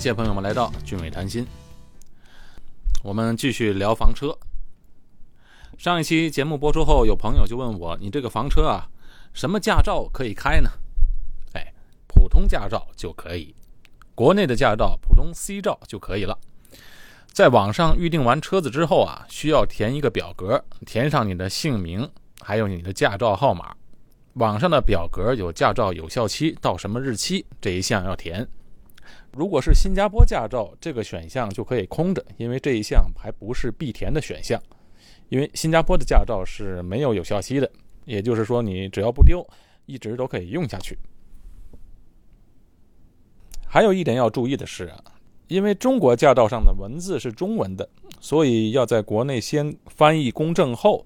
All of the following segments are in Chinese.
谢朋友们来到俊伟谈心。我们继续聊房车。上一期节目播出后，有朋友就问我：“你这个房车啊，什么驾照可以开呢？”哎，普通驾照就可以，国内的驾照普通 C 照就可以了。在网上预定完车子之后啊，需要填一个表格，填上你的姓名，还有你的驾照号码。网上的表格有驾照有效期到什么日期这一项要填。如果是新加坡驾照，这个选项就可以空着，因为这一项还不是必填的选项。因为新加坡的驾照是没有有效期的，也就是说你只要不丢，一直都可以用下去。还有一点要注意的是啊，因为中国驾照上的文字是中文的，所以要在国内先翻译公证后，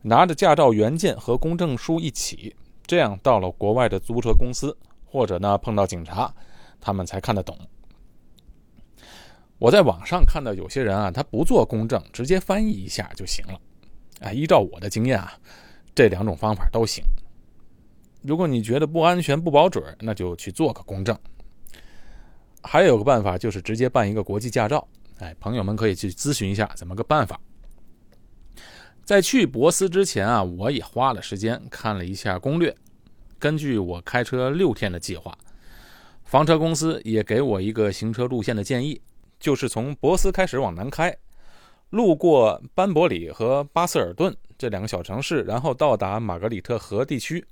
拿着驾照原件和公证书一起，这样到了国外的租车公司或者呢碰到警察。他们才看得懂。我在网上看到有些人啊，他不做公证，直接翻译一下就行了。哎，依照我的经验啊，这两种方法都行。如果你觉得不安全、不保准，那就去做个公证。还有个办法就是直接办一个国际驾照。哎，朋友们可以去咨询一下怎么个办法。在去博斯之前啊，我也花了时间看了一下攻略。根据我开车六天的计划。房车公司也给我一个行车路线的建议，就是从博斯开始往南开，路过班伯里和巴斯尔顿这两个小城市，然后到达玛格里特河地区，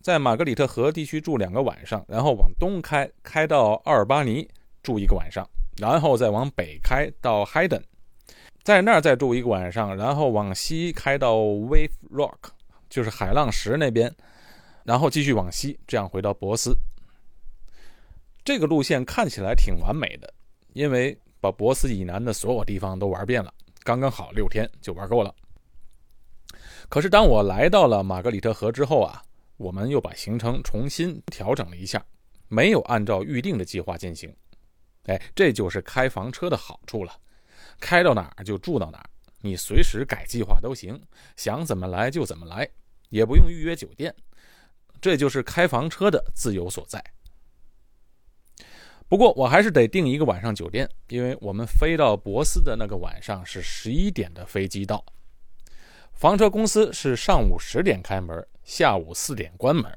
在玛格里特河地区住两个晚上，然后往东开，开到奥尔巴尼住一个晚上，然后再往北开到 Hayden，在那儿再住一个晚上，然后往西开到 Wave Rock，就是海浪石那边，然后继续往西，这样回到博斯。这个路线看起来挺完美的，因为把博斯以南的所有地方都玩遍了，刚刚好六天就玩够了。可是当我来到了玛格里特河之后啊，我们又把行程重新调整了一下，没有按照预定的计划进行。哎，这就是开房车的好处了，开到哪儿就住到哪儿，你随时改计划都行，想怎么来就怎么来，也不用预约酒店，这就是开房车的自由所在。不过我还是得订一个晚上酒店，因为我们飞到博斯的那个晚上是十一点的飞机到。房车公司是上午十点开门，下午四点关门，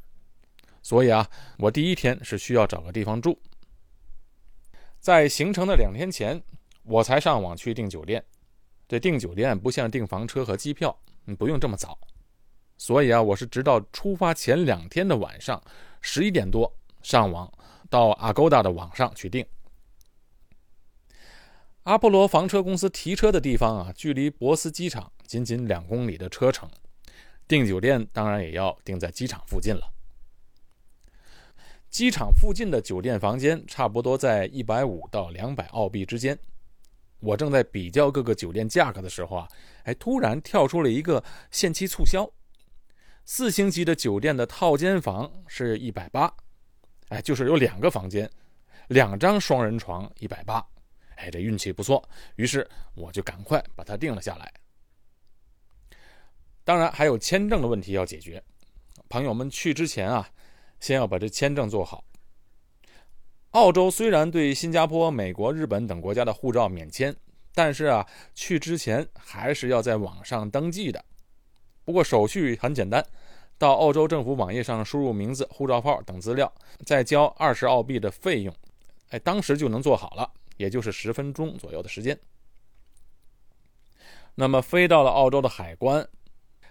所以啊，我第一天是需要找个地方住。在行程的两天前，我才上网去订酒店。这订酒店不像订房车和机票，你不用这么早。所以啊，我是直到出发前两天的晚上十一点多上网。到 Agoda 的网上去订。阿波罗房车公司提车的地方啊，距离博斯机场仅仅两公里的车程。订酒店当然也要订在机场附近了。机场附近的酒店房间差不多在一百五到两百澳币之间。我正在比较各个酒店价格的时候啊，哎，突然跳出了一个限期促销，四星级的酒店的套间房是一百八。哎，就是有两个房间，两张双人床，一百八。哎，这运气不错，于是我就赶快把它定了下来。当然还有签证的问题要解决，朋友们去之前啊，先要把这签证做好。澳洲虽然对新加坡、美国、日本等国家的护照免签，但是啊，去之前还是要在网上登记的。不过手续很简单。到澳洲政府网页上输入名字、护照号等资料，再交二十澳币的费用，哎，当时就能做好了，也就是十分钟左右的时间。那么飞到了澳洲的海关，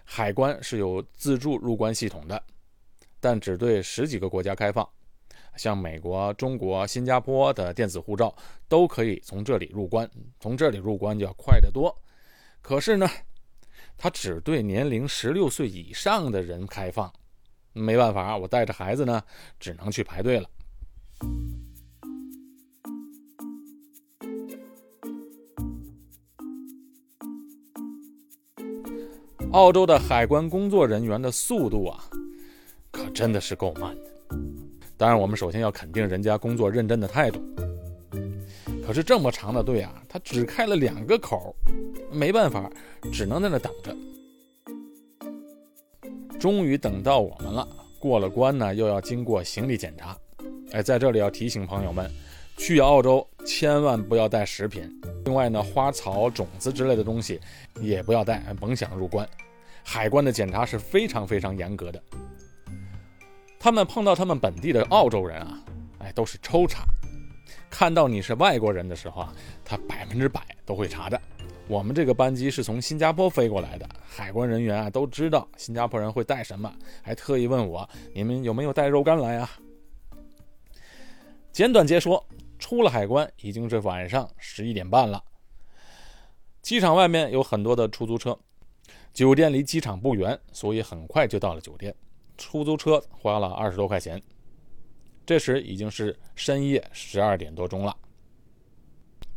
海关是有自助入关系统的，但只对十几个国家开放，像美国、中国、新加坡的电子护照都可以从这里入关，从这里入关就要快得多。可是呢？它只对年龄十六岁以上的人开放，没办法，我带着孩子呢，只能去排队了。澳洲的海关工作人员的速度啊，可真的是够慢的。当然，我们首先要肯定人家工作认真的态度。可是这么长的队啊，他只开了两个口，没办法，只能在那等着。终于等到我们了，过了关呢，又要经过行李检查。哎，在这里要提醒朋友们，去澳洲千万不要带食品，另外呢，花草、种子之类的东西也不要带，甭想入关。海关的检查是非常非常严格的。他们碰到他们本地的澳洲人啊，哎，都是抽查。看到你是外国人的时候啊，他百分之百都会查的。我们这个班机是从新加坡飞过来的，海关人员啊都知道新加坡人会带什么，还特意问我你们有没有带肉干来啊？简短截说。出了海关已经是晚上十一点半了。机场外面有很多的出租车，酒店离机场不远，所以很快就到了酒店。出租车花了二十多块钱。这时已经是深夜十二点多钟了。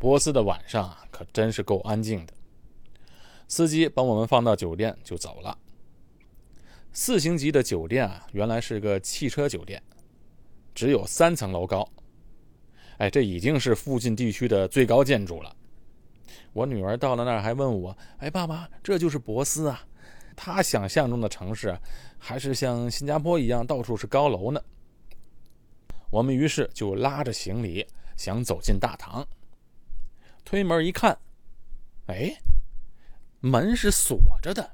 波斯的晚上啊，可真是够安静的。司机把我们放到酒店就走了。四星级的酒店啊，原来是个汽车酒店，只有三层楼高。哎，这已经是附近地区的最高建筑了。我女儿到了那儿还问我：“哎，爸爸，这就是博斯啊？”她想象中的城市还是像新加坡一样到处是高楼呢。我们于是就拉着行李想走进大堂，推门一看，哎，门是锁着的。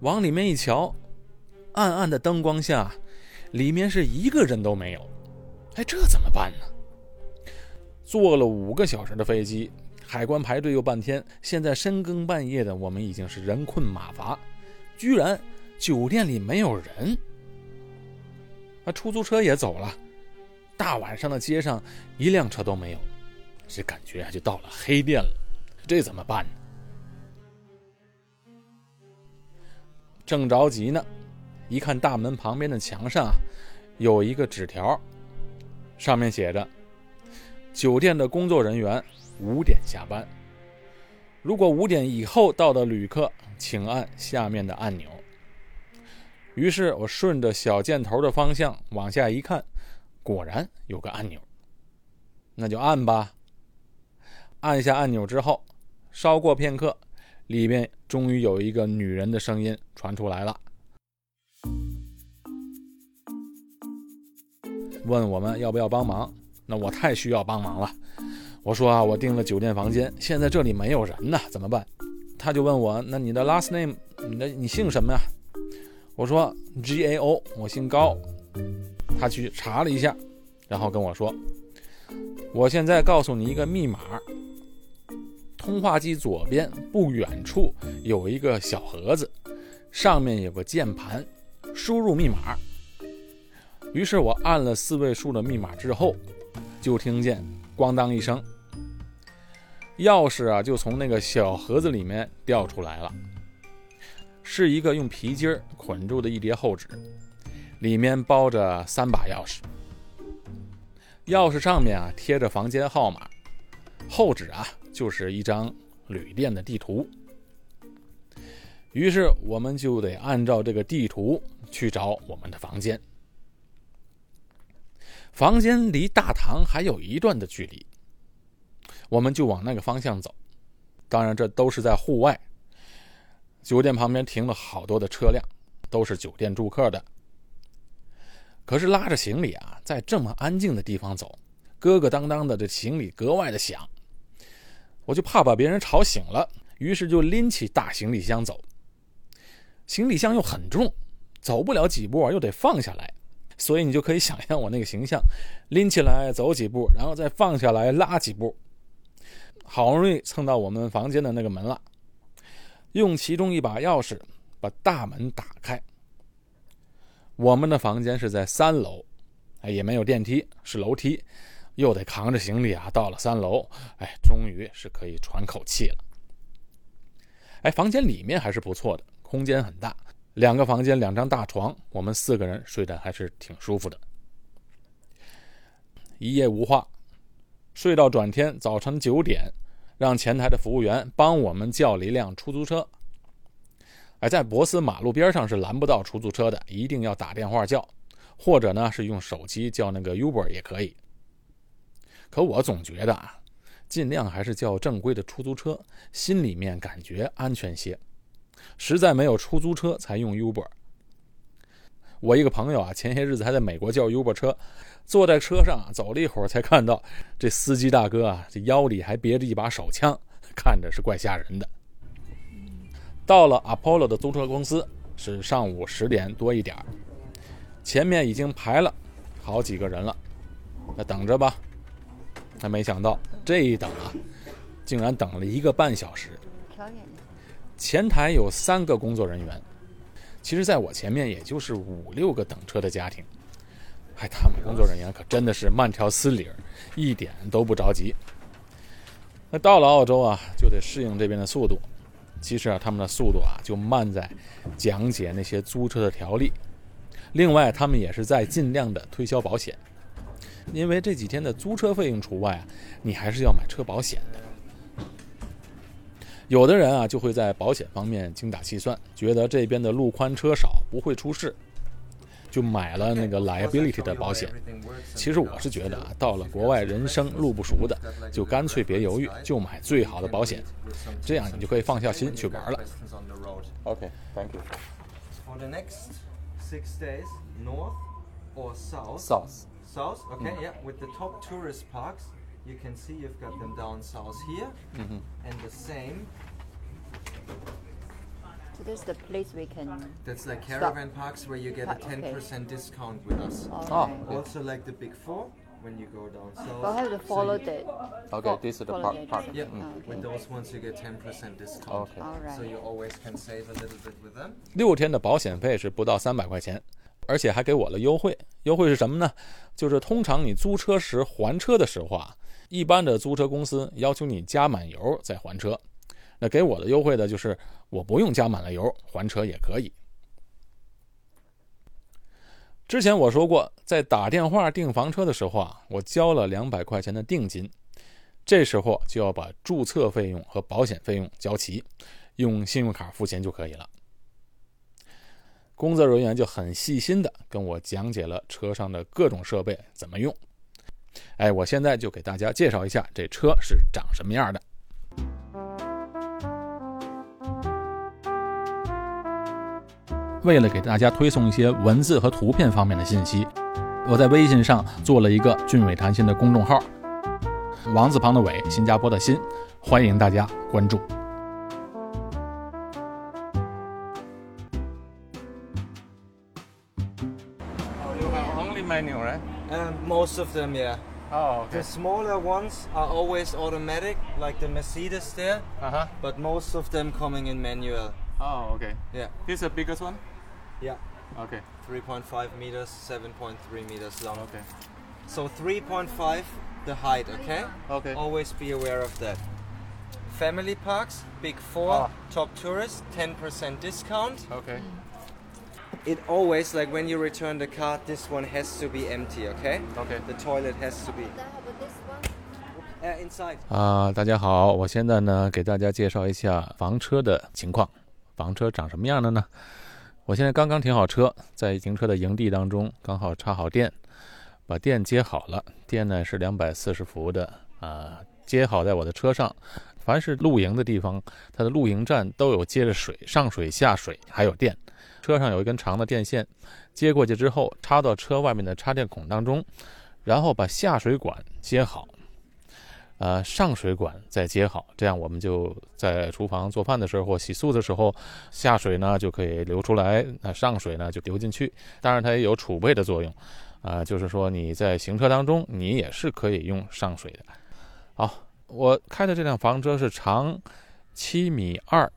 往里面一瞧，暗暗的灯光下。里面是一个人都没有，哎，这怎么办呢？坐了五个小时的飞机，海关排队又半天，现在深更半夜的，我们已经是人困马乏，居然酒店里没有人，那出租车也走了，大晚上的街上一辆车都没有，这感觉啊就到了黑店了，这怎么办呢？正着急呢。一看大门旁边的墙上，有一个纸条，上面写着：“酒店的工作人员五点下班，如果五点以后到的旅客，请按下面的按钮。”于是我顺着小箭头的方向往下一看，果然有个按钮，那就按吧。按下按钮之后，稍过片刻，里面终于有一个女人的声音传出来了。问我们要不要帮忙？那我太需要帮忙了。我说啊，我订了酒店房间，现在这里没有人呢，怎么办？他就问我，那你的 last name，你的你姓什么呀？我说 G A O，我姓高。他去查了一下，然后跟我说，我现在告诉你一个密码。通话机左边不远处有一个小盒子，上面有个键盘，输入密码。于是我按了四位数的密码之后，就听见“咣当”一声，钥匙啊就从那个小盒子里面掉出来了，是一个用皮筋捆住的一叠厚纸，里面包着三把钥匙，钥匙上面啊贴着房间号码，后纸啊就是一张旅店的地图。于是我们就得按照这个地图去找我们的房间。房间离大堂还有一段的距离，我们就往那个方向走。当然，这都是在户外。酒店旁边停了好多的车辆，都是酒店住客的。可是拉着行李啊，在这么安静的地方走，咯咯当当的，这行李格外的响。我就怕把别人吵醒了，于是就拎起大行李箱走。行李箱又很重，走不了几步又得放下来。所以你就可以想象我那个形象，拎起来走几步，然后再放下来拉几步，好容易蹭到我们房间的那个门了。用其中一把钥匙把大门打开。我们的房间是在三楼，哎，也没有电梯，是楼梯，又得扛着行李啊，到了三楼，哎，终于是可以喘口气了。哎，房间里面还是不错的，空间很大。两个房间，两张大床，我们四个人睡得还是挺舒服的。一夜无话，睡到转天早晨九点，让前台的服务员帮我们叫了一辆出租车。哎，在博斯马路边上是拦不到出租车的，一定要打电话叫，或者呢是用手机叫那个 Uber 也可以。可我总觉得啊，尽量还是叫正规的出租车，心里面感觉安全些。实在没有出租车，才用 Uber。我一个朋友啊，前些日子还在美国叫 Uber 车，坐在车上走了一会儿，才看到这司机大哥啊，这腰里还别着一把手枪，看着是怪吓人的。到了 Apollo 的租车公司是上午十点多一点前面已经排了好几个人了，那等着吧。他没想到这一等啊，竟然等了一个半小时。前台有三个工作人员，其实在我前面也就是五六个等车的家庭。哎，他们工作人员可真的是慢条斯理，一点都不着急。那到了澳洲啊，就得适应这边的速度。其实啊，他们的速度啊就慢在讲解那些租车的条例。另外，他们也是在尽量的推销保险，因为这几天的租车费用除外啊，你还是要买车保险的。有的人啊，就会在保险方面精打细算，觉得这边的路宽车少，不会出事，就买了那个 liability 的保险。其实我是觉得啊，到了国外人生路不熟的，就干脆别犹豫，就买最好的保险，这样你就可以放下心去玩了。OK，Thank you. For the next six days, north or south? South. South, okay, yeah. With the top tourist parks, you can see you've got them down south here, and the same. So this is the place we can. That's like Stop. caravan parks where you get a Pa- okay. 10% discount with us. Alright. Also, like the big four, when you go down south. But have to so follow the. Okay, fo- this is the follow park- the park. Yeah, Ah, with okay. those ones you get 10% discount. Okay. Alright. So you always can save a little bit with them. 六天的保险费是不到三百块钱，而且还给我了优惠。优惠是什么呢？就是通常你租车时还车的时候啊，一般的租车公司要求你加满油再还车。那给我的优惠呢，就是我不用加满了油还车也可以。之前我说过，在打电话订房车的时候啊，我交了两百块钱的定金，这时候就要把注册费用和保险费用交齐，用信用卡付钱就可以了。工作人员就很细心的跟我讲解了车上的各种设备怎么用。哎，我现在就给大家介绍一下这车是长什么样的。为了给大家推送一些文字和图片方面的信息，我在微信上做了一个“俊伟谈心”的公众号，王字旁的伟，新加坡的新，欢迎大家关注。You have only manual, right? Um, most of them, yeah. Oh, The smaller ones are always automatic, like the Mercedes there, Uh huh. but most of them coming in manual. Oh, okay. Yeah, This is the biggest one. yeah. Okay. 3.5 meters, 7.3 meters long. Okay. So 3.5 the height, okay? Okay. Always be aware of that. Family parks, big four, Ah. top tourist, 10% discount. Okay. It always, like when you return the car, this one has to be empty, okay? Okay. The toilet has to be uh, inside. 啊，大家好，我现在呢给大家介绍一下房车的情况。房车长什么样的呢？ 我现在刚刚停好车，在停车的营地当中，刚好插好电，把电接好了。电呢是两百四十伏的啊，接好在我的车上。凡是露营的地方，它的露营站都有接着水上水下水，还有电。车上有一根长的电线，接过去之后插到车外面的插电孔当中，然后把下水管接好。呃，上水管再接好，这样我们就在厨房做饭的时候或洗漱的时候，下水呢就可以流出来，那上水呢就流进去。当然，它也有储备的作用，啊、就是说你在行车当中，你也是可以用上水的。好，我开的这辆房车是长七米二，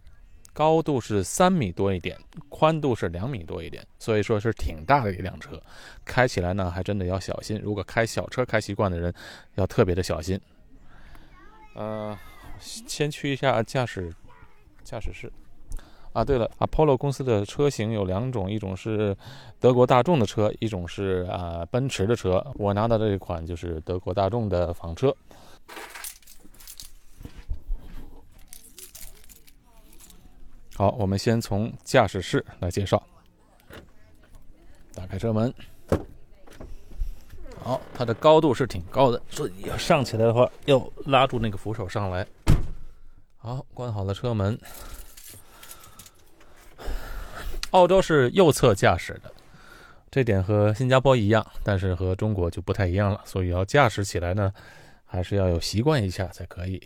高度是三米多一点，宽度是两米多一点，所以说是挺大的一辆车。开起来呢，还真的要小心。如果开小车开习惯的人，要特别的小心。呃，先去一下驾驶驾驶室。啊，对了，Apollo 公司的车型有两种，一种是德国大众的车，一种是啊、奔驰的车。我拿到这一款就是德国大众的房车。好，我们先从驾驶室来介绍。打开车门，好，它的高度是挺高的，所以要上起来的话，要拉住那个扶手上来。好，关好了车门。澳洲是右侧驾驶的，这点和新加坡一样，但是和中国就不太一样了，所以要驾驶起来呢，还是要有习惯一下才可以。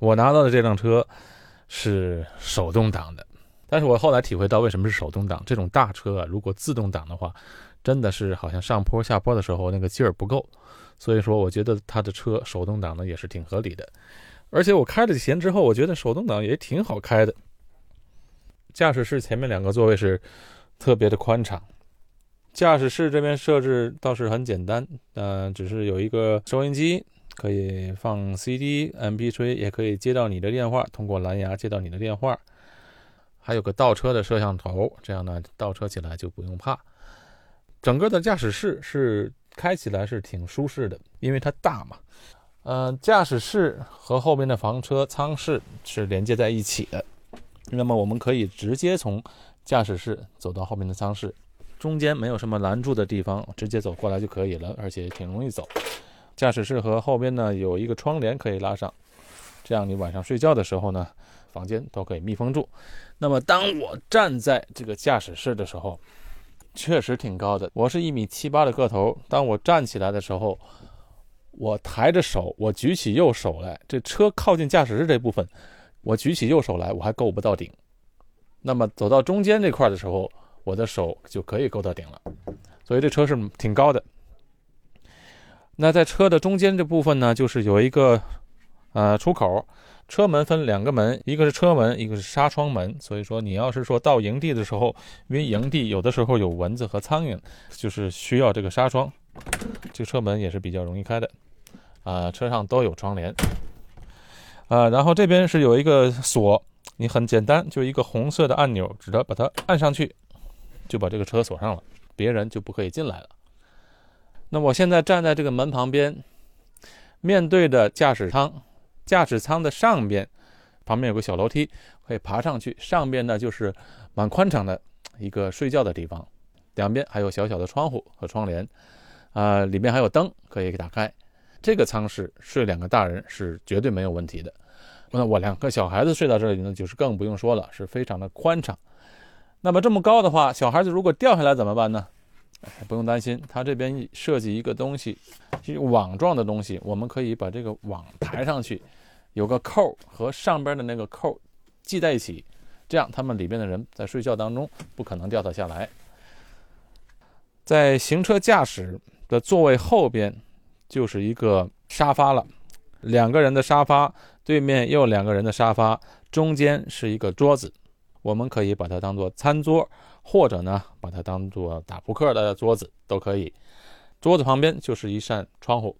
我拿到的这辆车是手动挡的，但是我后来体会到为什么是手动挡。这种大车啊，如果自动挡的话，真的是好像上坡下坡的时候那个劲儿不够。所以说，我觉得它的车手动挡呢也是挺合理的。而且我开了几天之后，我觉得手动挡也挺好开的。驾驶室前面两个座位是特别的宽敞。驾驶室这边设置倒是很简单，嗯，只是有一个收音机。可以放 CD、MP3，也可以接到你的电话，通过蓝牙接到你的电话。还有个倒车的摄像头，这样呢，倒车起来就不用怕。整个的驾驶室是开起来是挺舒适的，因为它大嘛。嗯，驾驶室和后面的房车舱室是连接在一起的，那么我们可以直接从驾驶室走到后面的舱室，中间没有什么拦住的地方，直接走过来就可以了，而且挺容易走。驾驶室和后边呢有一个窗帘可以拉上，这样你晚上睡觉的时候呢，房间都可以密封住。那么当我站在这个驾驶室的时候，确实挺高的。我是一米七八的个头，当我站起来的时候，我抬着手，我举起右手来，这车靠近驾驶室这部分，我举起右手来，我还够不到顶。那么走到中间这块的时候，我的手就可以够到顶了。所以这车是挺高的。那在车的中间这部分呢，就是有一个呃出口，车门分两个门，一个是车门，一个是纱窗门。所以说，你要是说到营地的时候，因为营地有的时候有蚊子和苍蝇，就是需要这个纱窗，这个车门也是比较容易开的。啊，车上都有窗帘。啊，然后这边是有一个锁，你很简单，就一个红色的按钮，只要把它按上去，就把这个车锁上了，别人就不可以进来了。那我现在站在这个门旁边，面对着驾驶舱，驾驶舱的上边，旁边有个小楼梯，可以爬上去。上边呢就是蛮宽敞的一个睡觉的地方，两边还有小小的窗户和窗帘，啊，里面还有灯可以打开。这个舱室睡两个大人是绝对没有问题的。那我两个小孩子睡到这里呢，就是更不用说了，是非常的宽敞。那么这么高的话，小孩子如果掉下来怎么办呢？不用担心，它这边设计一个东西，网状的东西，我们可以把这个网抬上去，有个扣和上边的那个扣系在一起，这样他们里边的人在睡觉当中不可能掉得下来。在行车驾驶的座位后边就是一个沙发了，两个人的沙发，对面又两个人的沙发，中间是一个桌子，我们可以把它当做餐桌。或者呢，把它当做打扑克的桌子都可以。桌子旁边就是一扇窗户，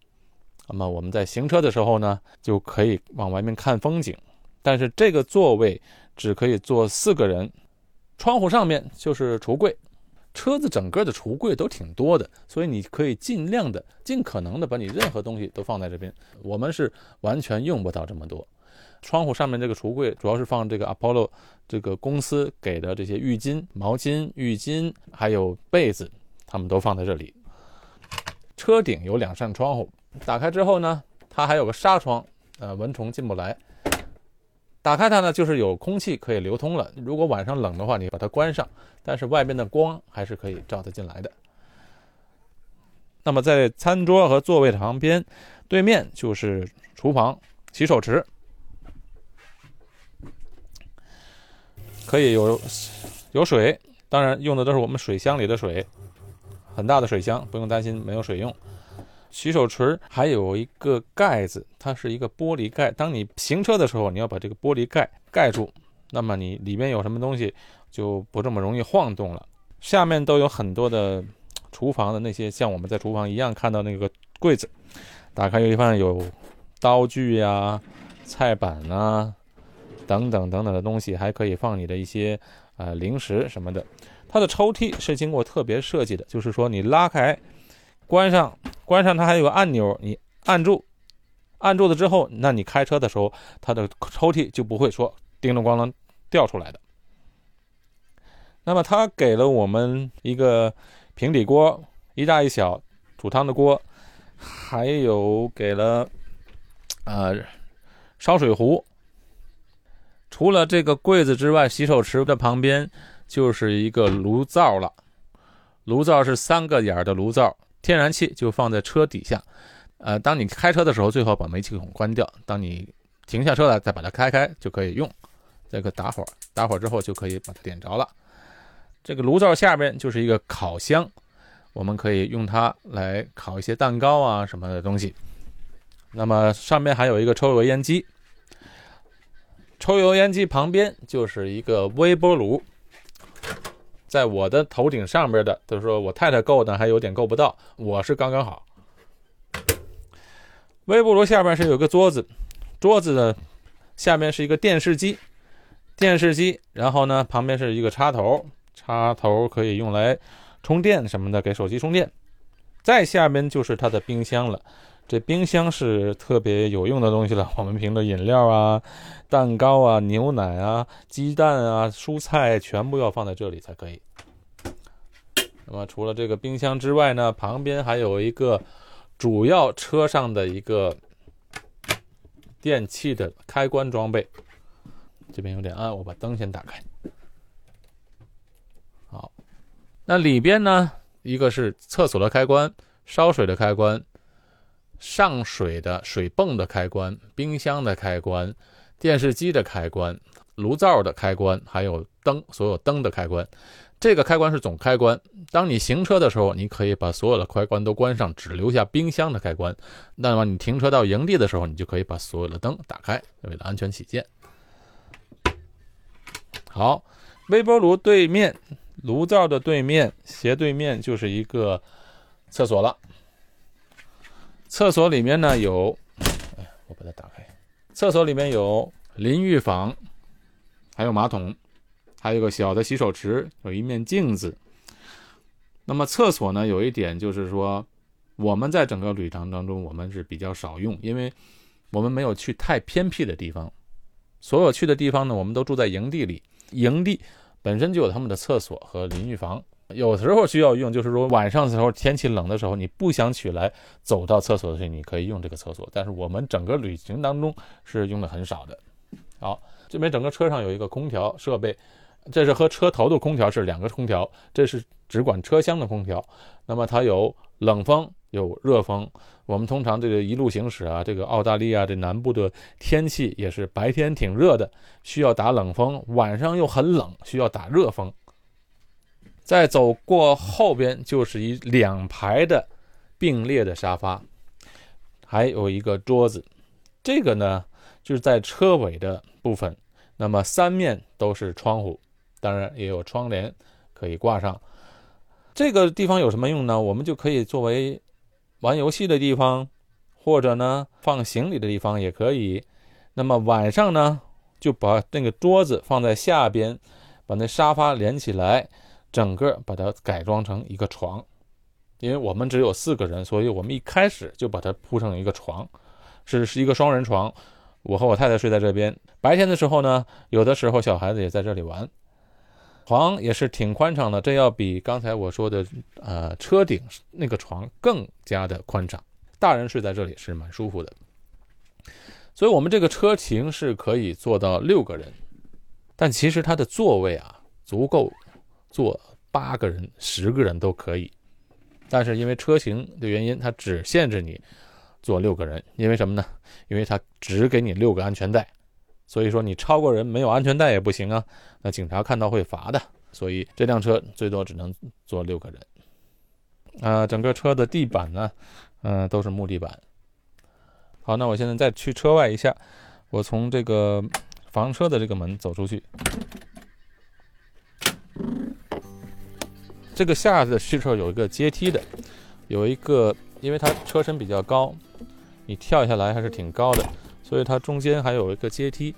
那么我们在行车的时候呢，就可以往外面看风景。但是这个座位只可以坐四个人。窗户上面就是橱柜，车子整个的橱柜都挺多的，所以你可以尽量的、尽可能的把你任何东西都放在这边。我们是完全用不到这么多。窗户上面这个橱柜主要是放这个 Apollo 这个公司给的这些浴巾、毛巾、浴巾，还有被子，他们都放在这里。车顶有两扇窗户，打开之后呢，它还有个纱窗，呃，蚊虫进不来。打开它呢，就是有空气可以流通了。如果晚上冷的话，你把它关上，但是外面的光还是可以照得进来的。那么在餐桌和座位的旁边，对面就是厨房、洗手池。可以有有水，当然用的都是我们水箱里的水，很大的水箱，不用担心没有水用。洗手池还有一个盖子，它是一个玻璃盖。当你行车的时候，你要把这个玻璃盖盖住，那么你里面有什么东西就不这么容易晃动了。下面都有很多的厨房的那些，像我们在厨房一样看到那个柜子，打开一看有刀具呀、菜板啊。等等等等的东西，还可以放你的一些呃零食什么的。它的抽屉是经过特别设计的，就是说你拉开、关上、关上，它还有个按钮，你按住，按住了之后，那你开车的时候，它的抽屉就不会说叮咚咣啷掉出来的。那么它给了我们一个平底锅，一大一小煮汤的锅，还有给了呃烧水壶。除了这个柜子之外，洗手池的旁边就是一个炉灶了。炉灶是三个眼儿的炉灶，天然气就放在车底下。呃，当你开车的时候，最好把煤气孔关掉。当你停下车来，再把它开开就可以用。这个打火，打火之后就可以把它点着了。这个炉灶下边就是一个烤箱，我们可以用它来烤一些蛋糕啊什么的东西。那么上面还有一个抽油烟机，抽油烟机旁边就是一个微波炉。在我的头顶上边的，就是说我太太够呢，还有点够不到，我是刚刚好。微波炉下边是有个桌子，桌子的下面是一个电视机，电视机，然后呢旁边是一个插头，插头可以用来充电什么的，给手机充电。再下边就是它的冰箱了，这冰箱是特别有用的东西了，我们瓶的饮料啊、蛋糕啊、牛奶啊、鸡蛋啊、蔬菜全部要放在这里才可以。那么除了这个冰箱之外呢，旁边还有一个。主要车上的一个电器的开关装备，这边有点暗，我把灯先打开。好，那里边呢，一个是厕所的开关、烧水的开关、上水的水泵的开关、冰箱的开关、电视机的开关、炉灶的开关，还有灯，所有灯的开关。这个开关是总开关。当你行车的时候，你可以把所有的开关都关上，只留下冰箱的开关。那么你停车到营地的时候，你就可以把所有的灯打开，为了安全起见。好，微波炉对面，炉灶的对面斜对面就是一个厕所了。厕所里面呢有，哎，我把它打开。厕所里面有淋浴房，还有马桶。还有个小的洗手池，有一面镜子。那么厕所呢？有一点就是说，我们在整个旅程当中，我们是比较少用，因为我们没有去太偏僻的地方。所有去的地方呢，我们都住在营地里，营地本身就有他们的厕所和淋浴房。有时候需要用，就是说晚上的时候天气冷的时候，你不想起来走到厕所的时候，你可以用这个厕所。但是我们整个旅行当中是用的很少的。好，这边整个车上有一个空调设备。这是和车头的空调是两个空调，这是只管车厢的空调。那么它有冷风，有热风。我们通常这个一路行驶啊，这个澳大利亚这南部的天气也是白天挺热的，需要打冷风；晚上又很冷，需要打热风。再走过后边就是一两排的并列的沙发，还有一个桌子。这个呢就是在车尾的部分，那么三面都是窗户。当然也有窗帘可以挂上。这个地方有什么用呢？我们就可以作为玩游戏的地方，或者呢放行李的地方也可以。那么晚上呢，就把那个桌子放在下边，把那沙发连起来，整个把它改装成一个床。因为我们只有四个人，所以我们一开始就把它铺成一个床，是是一个双人床。我和我太太睡在这边。白天的时候呢，有的时候小孩子也在这里玩。床也是挺宽敞的，这要比刚才我说的，呃，车顶那个床更加的宽敞。大人睡在这里是蛮舒服的。所以，我们这个车型是可以坐到六个人，但其实它的座位啊，足够坐八个人、十个人都可以。但是因为车型的原因，它只限制你坐六个人。因为什么呢？因为它只给你六个安全带。所以说你超过人没有安全带也不行啊，那警察看到会罚的。所以这辆车最多只能坐六个人。啊，整个车的地板呢，嗯，都是木地板。好，那我现在再去车外一下，我从这个房车的这个门走出去。这个下的汽车有一个阶梯的，有一个，因为它车身比较高，你跳下来还是挺高的。所以它中间还有一个阶梯，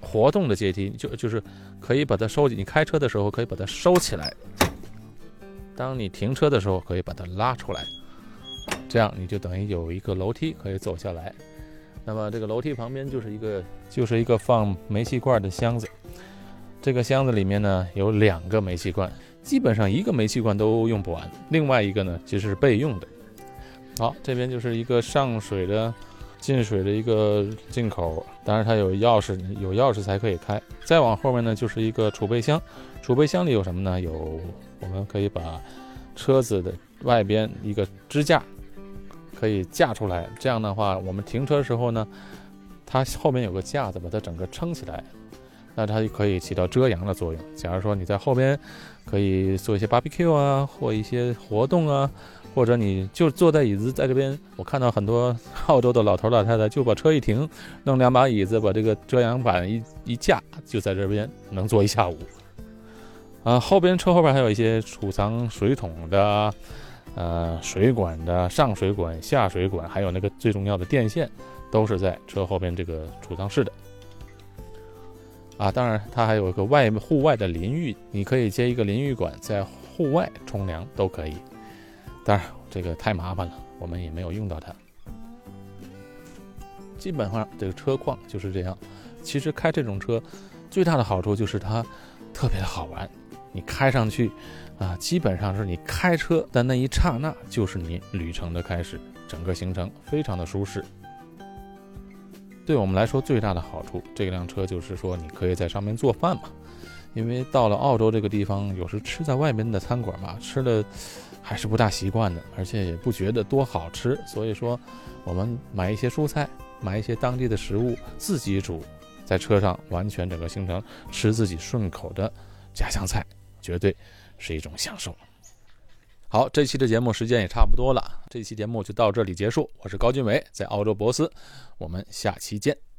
活动的阶梯，就就是可以把它收起。你开车的时候可以把它收起来，当你停车的时候可以把它拉出来，这样你就等于有一个楼梯可以走下来。那么这个楼梯旁边就是一个就是一个放煤气罐的箱子，这个箱子里面呢有两个煤气罐，基本上一个煤气罐都用不完，另外一个呢其实是备用的。好，这边就是一个上水的。进水的一个进口，当然它有钥匙，有钥匙才可以开。再往后面呢，就是一个储备箱，储备箱里有什么呢？有我们可以把车子的外边一个支架，可以架出来。这样的话，我们停车时候呢，它后面有个架子把它整个撑起来，那它就可以起到遮阳的作用。假如说你在后边可以做一些 barbecue 啊，或一些活动啊。或者你就坐在椅子在这边，我看到很多澳洲的老头老太太就把车一停，弄两把椅子，把这个遮阳板一一架，就在这边能坐一下午。啊，后边车后边还有一些储藏水桶的，呃，水管的上水管、下水管，还有那个最重要的电线，都是在车后边这个储藏室的。啊，当然它还有一个外户外的淋浴，你可以接一个淋浴管，在户外冲凉都可以。当然，这个太麻烦了，我们也没有用到它。基本上这个车况就是这样。其实开这种车最大的好处就是它特别的好玩。你开上去啊，基本上是你开车的那一刹那就是你旅程的开始，整个行程非常的舒适。对我们来说最大的好处，这辆车就是说你可以在上面做饭嘛。因为到了澳洲这个地方，有时吃在外面的餐馆嘛，吃的。还是不大习惯的，而且也不觉得多好吃，所以说，我们买一些蔬菜，买一些当地的食物，自己煮，在车上完全整个行程吃自己顺口的家乡菜，绝对是一种享受。好，这期的节目时间也差不多了，这期节目就到这里结束。我是高俊伟，在澳洲博斯，我们下期见。